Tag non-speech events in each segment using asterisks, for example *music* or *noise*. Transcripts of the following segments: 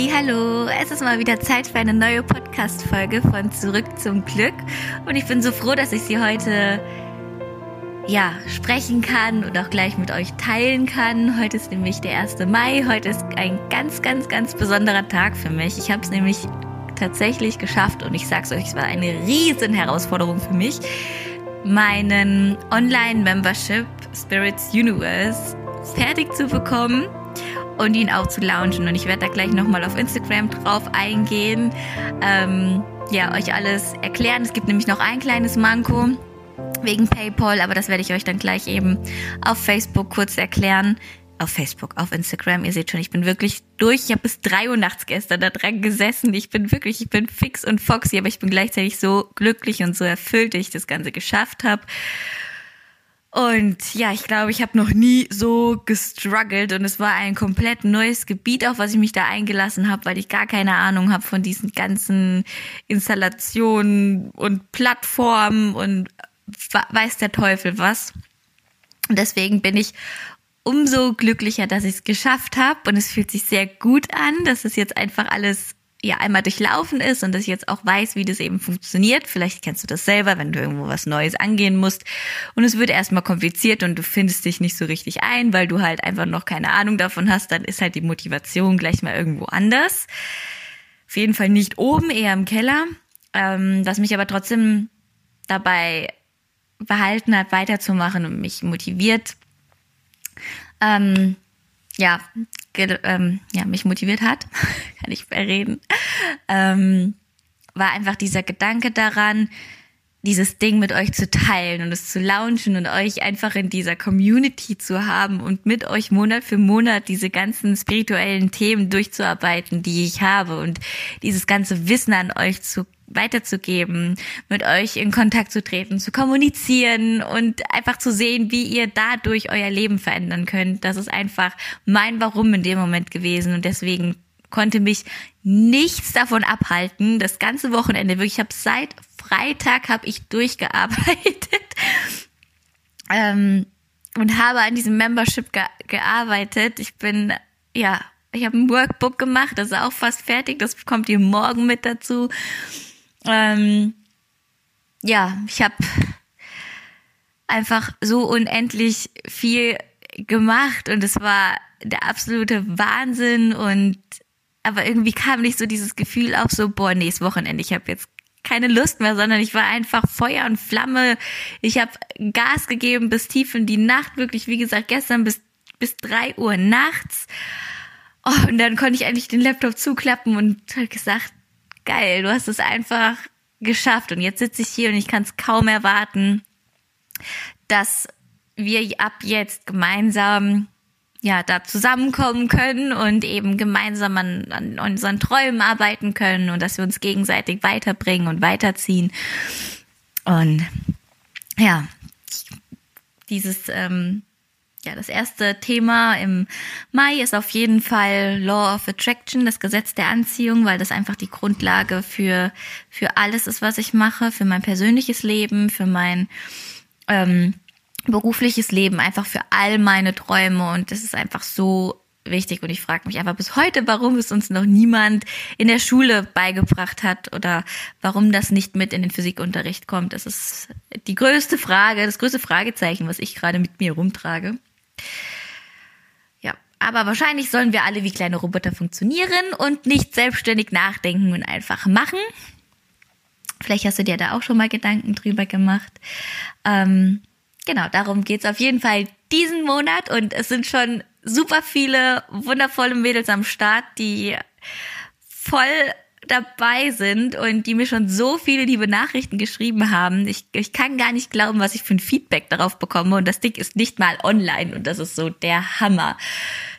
Hallo, es ist mal wieder Zeit für eine neue Podcast-Folge von Zurück zum Glück. Und ich bin so froh, dass ich sie heute ja, sprechen kann und auch gleich mit euch teilen kann. Heute ist nämlich der 1. Mai. Heute ist ein ganz, ganz, ganz besonderer Tag für mich. Ich habe es nämlich tatsächlich geschafft und ich sag's euch, es war eine riesen Herausforderung für mich, meinen Online-Membership Spirits Universe fertig zu bekommen und ihn auch zu launchen. Und ich werde da gleich nochmal auf Instagram drauf eingehen, ähm, ja, euch alles erklären. Es gibt nämlich noch ein kleines Manko wegen PayPal, aber das werde ich euch dann gleich eben auf Facebook kurz erklären. Auf Facebook, auf Instagram. Ihr seht schon, ich bin wirklich durch. Ich habe bis drei Uhr nachts gestern da dran gesessen. Ich bin wirklich, ich bin fix und foxy, aber ich bin gleichzeitig so glücklich und so erfüllt, dass ich das Ganze geschafft habe. Und ja, ich glaube, ich habe noch nie so gestruggelt und es war ein komplett neues Gebiet, auf was ich mich da eingelassen habe, weil ich gar keine Ahnung habe von diesen ganzen Installationen und Plattformen und weiß der Teufel was. Und deswegen bin ich umso glücklicher, dass ich es geschafft habe und es fühlt sich sehr gut an, dass es jetzt einfach alles ja einmal durchlaufen ist und dass ich jetzt auch weiß, wie das eben funktioniert. Vielleicht kennst du das selber, wenn du irgendwo was Neues angehen musst und es wird erstmal kompliziert und du findest dich nicht so richtig ein, weil du halt einfach noch keine Ahnung davon hast, dann ist halt die Motivation gleich mal irgendwo anders. Auf jeden Fall nicht oben, eher im Keller. Ähm, was mich aber trotzdem dabei behalten hat, weiterzumachen und mich motiviert, ähm, ja, ähm, ja, mich motiviert hat, *laughs* kann ich verreden, ähm, war einfach dieser Gedanke daran, dieses Ding mit euch zu teilen und es zu launchen und euch einfach in dieser Community zu haben und mit euch Monat für Monat diese ganzen spirituellen Themen durchzuarbeiten, die ich habe und dieses ganze Wissen an euch zu weiterzugeben, mit euch in Kontakt zu treten, zu kommunizieren und einfach zu sehen, wie ihr dadurch euer Leben verändern könnt. Das ist einfach mein Warum in dem Moment gewesen und deswegen konnte mich nichts davon abhalten. Das ganze Wochenende, wirklich, ich habe seit Freitag habe ich durchgearbeitet *laughs* ähm, und habe an diesem Membership ge gearbeitet. Ich bin ja, ich habe ein Workbook gemacht, das ist auch fast fertig. Das kommt ihr morgen mit dazu. Ähm, ja, ich habe einfach so unendlich viel gemacht und es war der absolute Wahnsinn und aber irgendwie kam nicht so dieses Gefühl auf so boah nächstes Wochenende ich habe jetzt keine Lust mehr, sondern ich war einfach Feuer und Flamme. Ich habe Gas gegeben bis tief in die Nacht, wirklich wie gesagt gestern bis bis drei Uhr nachts. Oh, und dann konnte ich eigentlich den Laptop zuklappen und halt gesagt, geil, du hast es einfach geschafft. Und jetzt sitze ich hier und ich kann es kaum erwarten, dass wir ab jetzt gemeinsam ja da zusammenkommen können und eben gemeinsam an, an unseren Träumen arbeiten können und dass wir uns gegenseitig weiterbringen und weiterziehen. Und ja, dieses ähm, ja, das erste Thema im Mai ist auf jeden Fall Law of Attraction, das Gesetz der Anziehung, weil das einfach die Grundlage für, für alles ist, was ich mache, für mein persönliches Leben, für mein ähm, berufliches Leben, einfach für all meine Träume. Und das ist einfach so wichtig. Und ich frage mich einfach bis heute, warum es uns noch niemand in der Schule beigebracht hat oder warum das nicht mit in den Physikunterricht kommt. Das ist die größte Frage, das größte Fragezeichen, was ich gerade mit mir rumtrage. Aber wahrscheinlich sollen wir alle wie kleine Roboter funktionieren und nicht selbstständig nachdenken und einfach machen. Vielleicht hast du dir da auch schon mal Gedanken drüber gemacht. Ähm, genau, darum geht's auf jeden Fall diesen Monat und es sind schon super viele wundervolle Mädels am Start, die voll dabei sind und die mir schon so viele liebe Nachrichten geschrieben haben. Ich, ich kann gar nicht glauben, was ich für ein Feedback darauf bekomme. Und das Ding ist nicht mal online und das ist so der Hammer.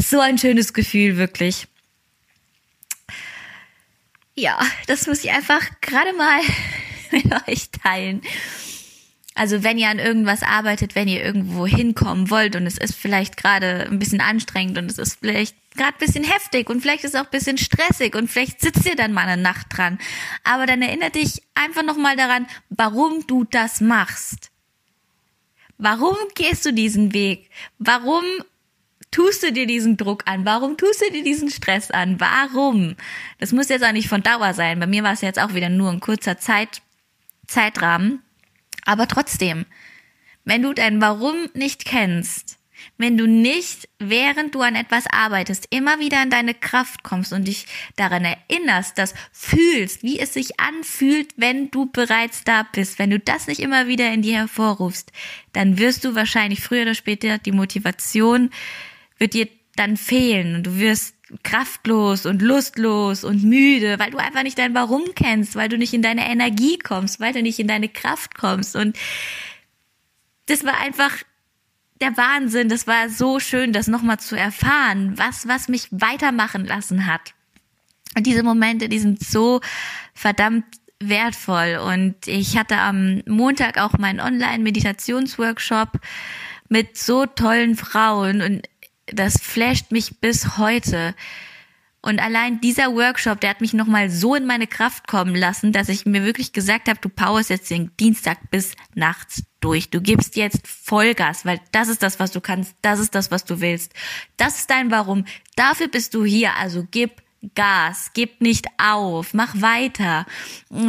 So ein schönes Gefühl, wirklich. Ja, das muss ich einfach gerade mal *laughs* mit euch teilen. Also wenn ihr an irgendwas arbeitet, wenn ihr irgendwo hinkommen wollt und es ist vielleicht gerade ein bisschen anstrengend und es ist vielleicht gerade ein bisschen heftig und vielleicht ist es auch ein bisschen stressig und vielleicht sitzt ihr dann mal eine Nacht dran. Aber dann erinnere dich einfach nochmal daran, warum du das machst. Warum gehst du diesen Weg? Warum tust du dir diesen Druck an? Warum tust du dir diesen Stress an? Warum? Das muss jetzt auch nicht von Dauer sein. Bei mir war es jetzt auch wieder nur ein kurzer Zeit, Zeitrahmen. Aber trotzdem, wenn du dein Warum nicht kennst, wenn du nicht, während du an etwas arbeitest, immer wieder in deine Kraft kommst und dich daran erinnerst, das fühlst, wie es sich anfühlt, wenn du bereits da bist, wenn du das nicht immer wieder in dir hervorrufst, dann wirst du wahrscheinlich früher oder später die Motivation wird dir dann fehlen und du wirst kraftlos und lustlos und müde, weil du einfach nicht dein Warum kennst, weil du nicht in deine Energie kommst, weil du nicht in deine Kraft kommst und das war einfach der Wahnsinn. Das war so schön, das nochmal zu erfahren, was, was mich weitermachen lassen hat. Und diese Momente, die sind so verdammt wertvoll. Und ich hatte am Montag auch meinen Online-Meditationsworkshop mit so tollen Frauen und das flasht mich bis heute. Und allein dieser Workshop, der hat mich nochmal so in meine Kraft kommen lassen, dass ich mir wirklich gesagt habe, du powerst jetzt den Dienstag bis nachts durch. Du gibst jetzt Vollgas, weil das ist das, was du kannst, das ist das, was du willst. Das ist dein Warum. Dafür bist du hier. Also gib Gas, gib nicht auf, mach weiter.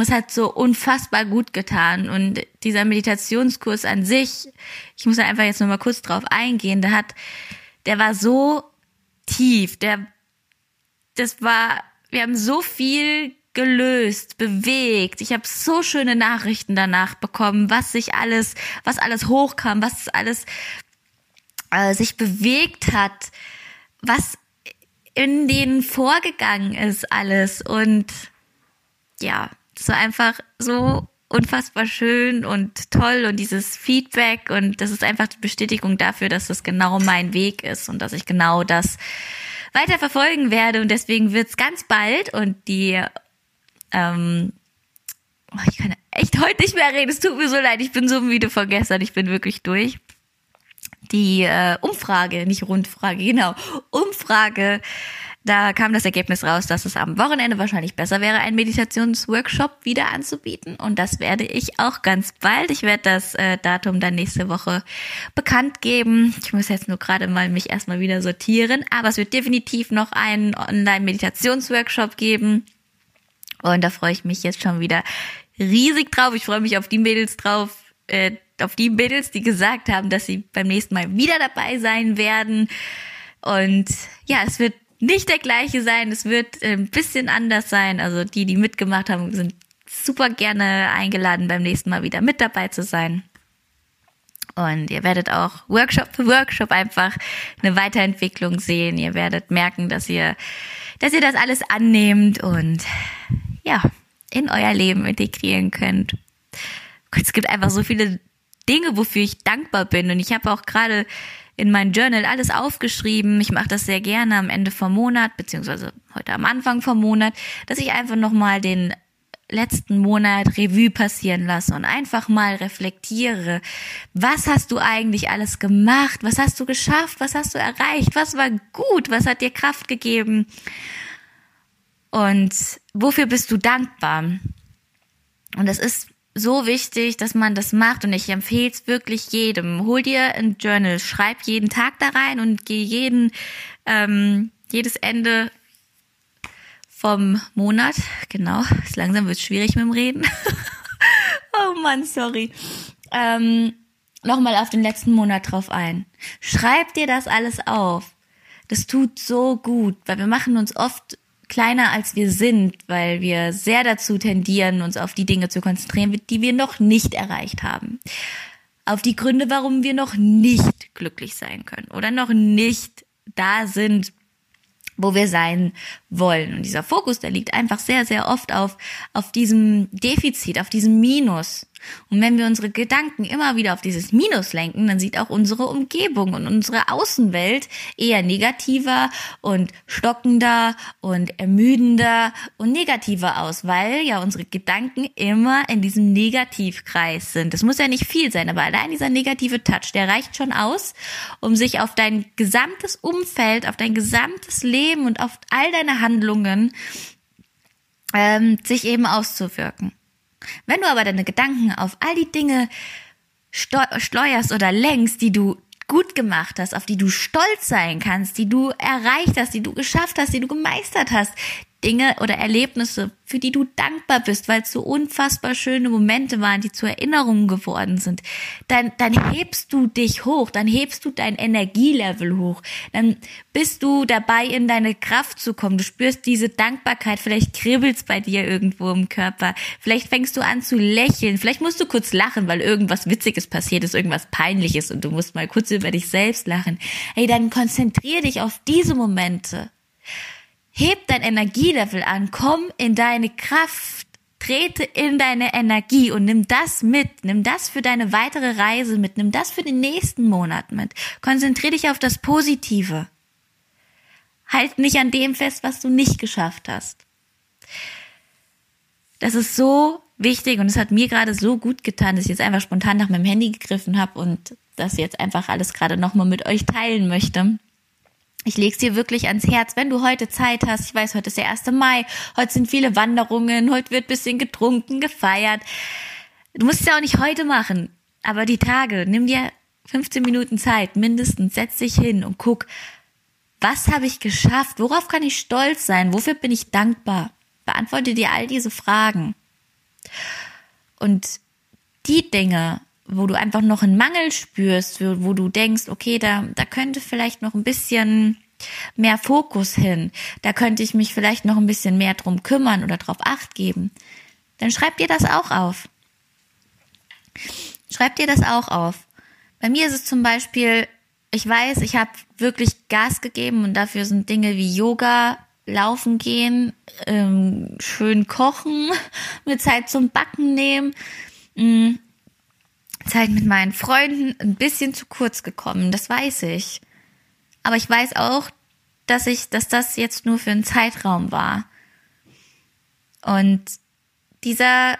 Es hat so unfassbar gut getan. Und dieser Meditationskurs an sich, ich muss da einfach jetzt nochmal kurz drauf eingehen, der hat, der war so tief, der das war, wir haben so viel gelöst, bewegt. Ich habe so schöne Nachrichten danach bekommen, was sich alles, was alles hochkam, was alles äh, sich bewegt hat, was in denen vorgegangen ist alles und ja, war einfach so unfassbar schön und toll und dieses Feedback und das ist einfach die Bestätigung dafür, dass das genau mein Weg ist und dass ich genau das weiter verfolgen werde. Und deswegen wird's ganz bald und die, ähm, oh, ich kann echt heute nicht mehr reden. Es tut mir so leid. Ich bin so müde von gestern. Ich bin wirklich durch. Die äh, Umfrage, nicht Rundfrage, genau, Umfrage da kam das Ergebnis raus, dass es am Wochenende wahrscheinlich besser wäre, einen Meditationsworkshop wieder anzubieten. Und das werde ich auch ganz bald. Ich werde das äh, Datum dann nächste Woche bekannt geben. Ich muss jetzt nur gerade mal mich erstmal wieder sortieren. Aber es wird definitiv noch einen Online-Meditationsworkshop geben. Und da freue ich mich jetzt schon wieder riesig drauf. Ich freue mich auf die Mädels drauf, äh, auf die Mädels, die gesagt haben, dass sie beim nächsten Mal wieder dabei sein werden. Und ja, es wird nicht der gleiche sein. Es wird äh, ein bisschen anders sein. Also die, die mitgemacht haben, sind super gerne eingeladen, beim nächsten Mal wieder mit dabei zu sein. Und ihr werdet auch Workshop für Workshop einfach eine Weiterentwicklung sehen. Ihr werdet merken, dass ihr, dass ihr das alles annehmt und ja, in euer Leben integrieren könnt. Es gibt einfach so viele Dinge, wofür ich dankbar bin. Und ich habe auch gerade in mein Journal alles aufgeschrieben. Ich mache das sehr gerne am Ende vom Monat, beziehungsweise heute am Anfang vom Monat, dass ich einfach nochmal den letzten Monat Revue passieren lasse und einfach mal reflektiere. Was hast du eigentlich alles gemacht? Was hast du geschafft? Was hast du erreicht? Was war gut? Was hat dir Kraft gegeben? Und wofür bist du dankbar? Und das ist so wichtig, dass man das macht und ich empfehle es wirklich jedem. Hol dir ein Journal, schreib jeden Tag da rein und geh jeden ähm, jedes Ende vom Monat, genau, langsam wird schwierig mit dem Reden. *laughs* oh Mann, sorry. Ähm, Nochmal auf den letzten Monat drauf ein. Schreib dir das alles auf. Das tut so gut, weil wir machen uns oft kleiner als wir sind, weil wir sehr dazu tendieren, uns auf die Dinge zu konzentrieren, die wir noch nicht erreicht haben. Auf die Gründe, warum wir noch nicht glücklich sein können oder noch nicht da sind, wo wir sein wollen. Und dieser Fokus, der liegt einfach sehr, sehr oft auf, auf diesem Defizit, auf diesem Minus. Und wenn wir unsere Gedanken immer wieder auf dieses Minus lenken, dann sieht auch unsere Umgebung und unsere Außenwelt eher negativer und stockender und ermüdender und negativer aus, weil ja unsere Gedanken immer in diesem Negativkreis sind. Das muss ja nicht viel sein, aber allein dieser negative Touch, der reicht schon aus, um sich auf dein gesamtes Umfeld, auf dein gesamtes Leben und auf all deine Handlungen ähm, sich eben auszuwirken. Wenn du aber deine Gedanken auf all die Dinge steuerst oder lenkst, die du gut gemacht hast, auf die du stolz sein kannst, die du erreicht hast, die du geschafft hast, die du gemeistert hast, Dinge oder Erlebnisse, für die du dankbar bist, weil es so unfassbar schöne Momente waren, die zu Erinnerungen geworden sind, dann, dann hebst du dich hoch, dann hebst du dein Energielevel hoch, dann bist du dabei, in deine Kraft zu kommen. Du spürst diese Dankbarkeit, vielleicht kribbelt's bei dir irgendwo im Körper, vielleicht fängst du an zu lächeln, vielleicht musst du kurz lachen, weil irgendwas Witziges passiert ist, irgendwas Peinliches und du musst mal kurz über dich selbst lachen. Hey, dann konzentrier dich auf diese Momente. Heb dein Energielevel an, komm in deine Kraft, trete in deine Energie und nimm das mit, nimm das für deine weitere Reise mit, nimm das für den nächsten Monat mit. Konzentrier dich auf das Positive. Halt nicht an dem fest, was du nicht geschafft hast. Das ist so wichtig und es hat mir gerade so gut getan, dass ich jetzt einfach spontan nach meinem Handy gegriffen habe und das jetzt einfach alles gerade nochmal mit euch teilen möchte ich lege es dir wirklich ans Herz, wenn du heute Zeit hast. Ich weiß, heute ist der 1. Mai, heute sind viele Wanderungen, heute wird bisschen getrunken, gefeiert. Du musst es ja auch nicht heute machen, aber die Tage, nimm dir 15 Minuten Zeit, mindestens, setz dich hin und guck, was habe ich geschafft? Worauf kann ich stolz sein? Wofür bin ich dankbar? Beantworte dir all diese Fragen. Und die Dinge, wo du einfach noch einen Mangel spürst, wo du denkst, okay, da, da könnte vielleicht noch ein bisschen mehr Fokus hin, da könnte ich mich vielleicht noch ein bisschen mehr drum kümmern oder drauf acht geben, dann schreib dir das auch auf. Schreib dir das auch auf. Bei mir ist es zum Beispiel, ich weiß, ich habe wirklich Gas gegeben und dafür sind Dinge wie Yoga, Laufen gehen, ähm, schön kochen, *laughs* mir Zeit zum Backen nehmen, mm, Zeit mit meinen Freunden ein bisschen zu kurz gekommen, das weiß ich. Aber ich weiß auch, dass ich, dass das jetzt nur für einen Zeitraum war. Und dieser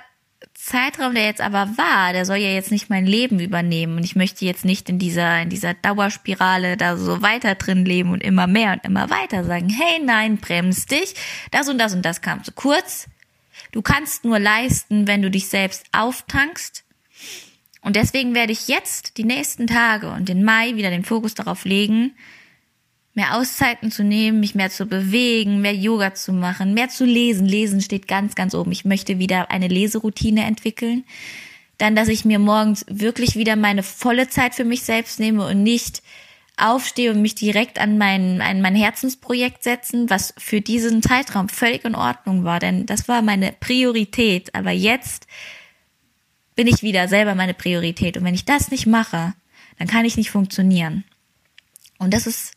Zeitraum, der jetzt aber war, der soll ja jetzt nicht mein Leben übernehmen und ich möchte jetzt nicht in dieser in dieser Dauerspirale da so weiter drin leben und immer mehr und immer weiter sagen, hey, nein, bremst dich, das und das und das kam zu kurz. Du kannst nur leisten, wenn du dich selbst auftankst und deswegen werde ich jetzt die nächsten Tage und den Mai wieder den Fokus darauf legen, mehr Auszeiten zu nehmen, mich mehr zu bewegen, mehr Yoga zu machen, mehr zu lesen. Lesen steht ganz, ganz oben. Ich möchte wieder eine Leseroutine entwickeln. Dann, dass ich mir morgens wirklich wieder meine volle Zeit für mich selbst nehme und nicht aufstehe und mich direkt an mein, an mein Herzensprojekt setzen, was für diesen Zeitraum völlig in Ordnung war, denn das war meine Priorität. Aber jetzt bin ich wieder selber meine Priorität. Und wenn ich das nicht mache, dann kann ich nicht funktionieren. Und das ist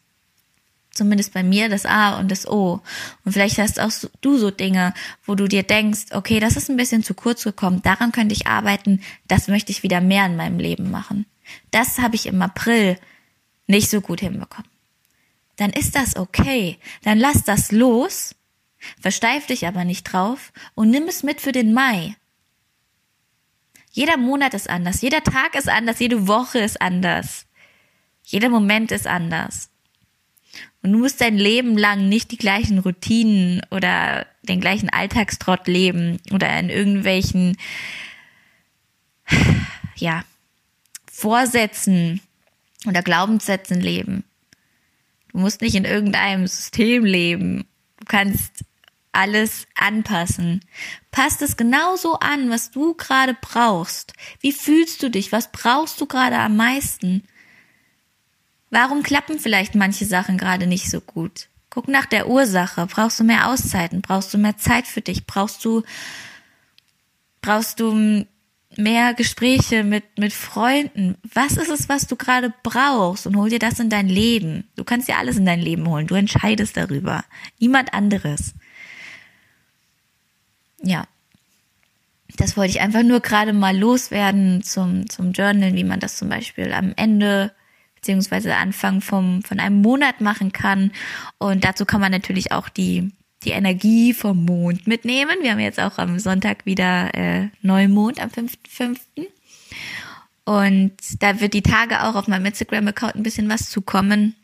zumindest bei mir das A und das O. Und vielleicht hast auch du so Dinge, wo du dir denkst, okay, das ist ein bisschen zu kurz gekommen, daran könnte ich arbeiten, das möchte ich wieder mehr in meinem Leben machen. Das habe ich im April nicht so gut hinbekommen. Dann ist das okay. Dann lass das los, versteif dich aber nicht drauf und nimm es mit für den Mai. Jeder Monat ist anders, jeder Tag ist anders, jede Woche ist anders. Jeder Moment ist anders. Und du musst dein Leben lang nicht die gleichen Routinen oder den gleichen Alltagstrott leben oder in irgendwelchen, ja, Vorsätzen oder Glaubenssätzen leben. Du musst nicht in irgendeinem System leben. Du kannst alles anpassen. Passt es genauso an, was du gerade brauchst. Wie fühlst du dich? Was brauchst du gerade am meisten? Warum klappen vielleicht manche Sachen gerade nicht so gut? Guck nach der Ursache. Brauchst du mehr Auszeiten? Brauchst du mehr Zeit für dich? Brauchst du, brauchst du mehr Gespräche mit, mit Freunden? Was ist es, was du gerade brauchst? Und hol dir das in dein Leben. Du kannst dir alles in dein Leben holen. Du entscheidest darüber. Niemand anderes ja, das wollte ich einfach nur gerade mal loswerden zum, zum Journal, wie man das zum Beispiel am Ende beziehungsweise Anfang vom, von einem Monat machen kann. Und dazu kann man natürlich auch die, die Energie vom Mond mitnehmen. Wir haben jetzt auch am Sonntag wieder äh, Neumond am 5.5. Und da wird die Tage auch auf meinem Instagram-Account ein bisschen was zukommen.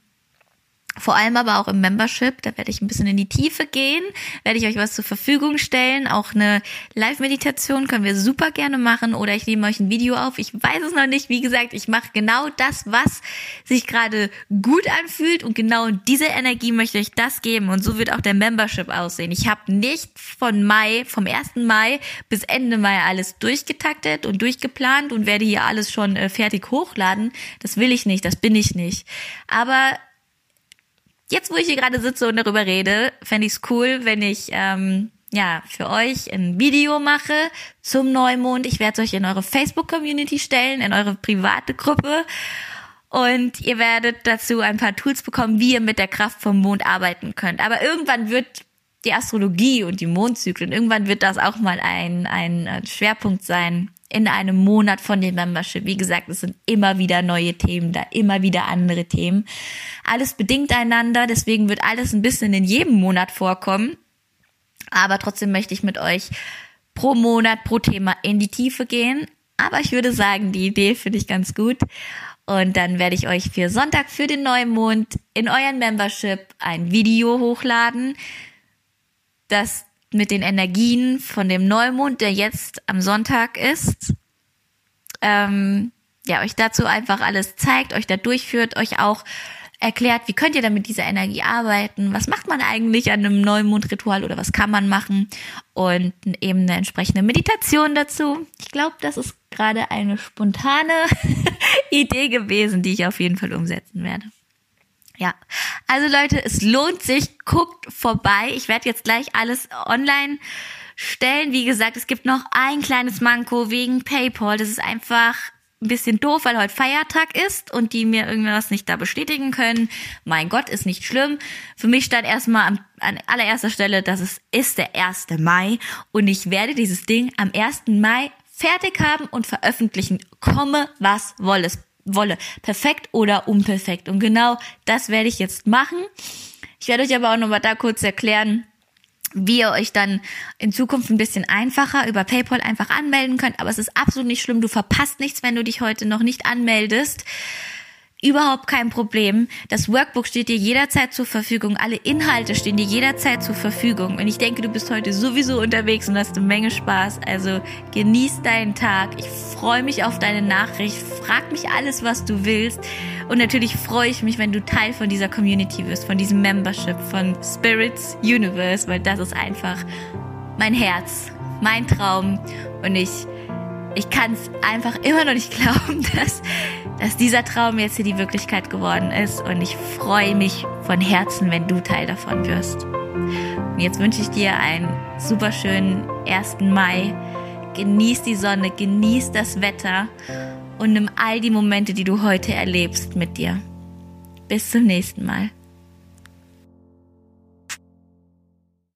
Vor allem aber auch im Membership, da werde ich ein bisschen in die Tiefe gehen, werde ich euch was zur Verfügung stellen. Auch eine Live-Meditation können wir super gerne machen oder ich nehme euch ein Video auf. Ich weiß es noch nicht. Wie gesagt, ich mache genau das, was sich gerade gut anfühlt und genau diese Energie möchte ich das geben und so wird auch der Membership aussehen. Ich habe nicht von Mai, vom 1. Mai bis Ende Mai alles durchgetaktet und durchgeplant und werde hier alles schon äh, fertig hochladen. Das will ich nicht, das bin ich nicht. Aber jetzt, wo ich hier gerade sitze und darüber rede, fände ich es cool, wenn ich ähm, ja für euch ein Video mache zum Neumond. Ich werde es euch in eure Facebook-Community stellen, in eure private Gruppe. Und ihr werdet dazu ein paar Tools bekommen, wie ihr mit der Kraft vom Mond arbeiten könnt. Aber irgendwann wird die Astrologie und die Mondzyklen, irgendwann wird das auch mal ein, ein Schwerpunkt sein in einem Monat von dem Membership. Wie gesagt, es sind immer wieder neue Themen da, immer wieder andere Themen. Alles bedingt einander, deswegen wird alles ein bisschen in jedem Monat vorkommen. Aber trotzdem möchte ich mit euch pro Monat, pro Thema in die Tiefe gehen. Aber ich würde sagen, die Idee finde ich ganz gut. Und dann werde ich euch für Sonntag, für den Neumond in euren Membership ein Video hochladen, das mit den Energien von dem Neumond, der jetzt am Sonntag ist, ähm, ja, euch dazu einfach alles zeigt, euch da durchführt, euch auch erklärt, wie könnt ihr dann mit dieser Energie arbeiten, was macht man eigentlich an einem Neumondritual oder was kann man machen und eben eine entsprechende Meditation dazu. Ich glaube, das ist gerade eine spontane *laughs* Idee gewesen, die ich auf jeden Fall umsetzen werde. Ja, also Leute, es lohnt sich, guckt vorbei. Ich werde jetzt gleich alles online stellen. Wie gesagt, es gibt noch ein kleines Manko wegen PayPal. Das ist einfach ein bisschen doof, weil heute Feiertag ist und die mir irgendwas nicht da bestätigen können. Mein Gott, ist nicht schlimm. Für mich stand erstmal an, an allererster Stelle, dass es ist der 1. Mai und ich werde dieses Ding am 1. Mai fertig haben und veröffentlichen. Komme, was wolle wolle. Perfekt oder unperfekt. Und genau das werde ich jetzt machen. Ich werde euch aber auch nochmal da kurz erklären, wie ihr euch dann in Zukunft ein bisschen einfacher über PayPal einfach anmelden könnt. Aber es ist absolut nicht schlimm. Du verpasst nichts, wenn du dich heute noch nicht anmeldest. Überhaupt kein Problem. Das Workbook steht dir jederzeit zur Verfügung. Alle Inhalte stehen dir jederzeit zur Verfügung. Und ich denke, du bist heute sowieso unterwegs und hast eine Menge Spaß. Also genieß deinen Tag. Ich freue mich auf deine Nachricht. Frag mich alles, was du willst. Und natürlich freue ich mich, wenn du Teil von dieser Community wirst, von diesem Membership, von Spirits Universe, weil das ist einfach mein Herz, mein Traum. Und ich, ich kann es einfach immer noch nicht glauben, *laughs* dass dass dieser Traum jetzt hier die Wirklichkeit geworden ist und ich freue mich von Herzen, wenn du Teil davon wirst. Und jetzt wünsche ich dir einen super schönen 1. Mai. Genieß die Sonne, genieß das Wetter und nimm all die Momente, die du heute erlebst, mit dir. Bis zum nächsten Mal.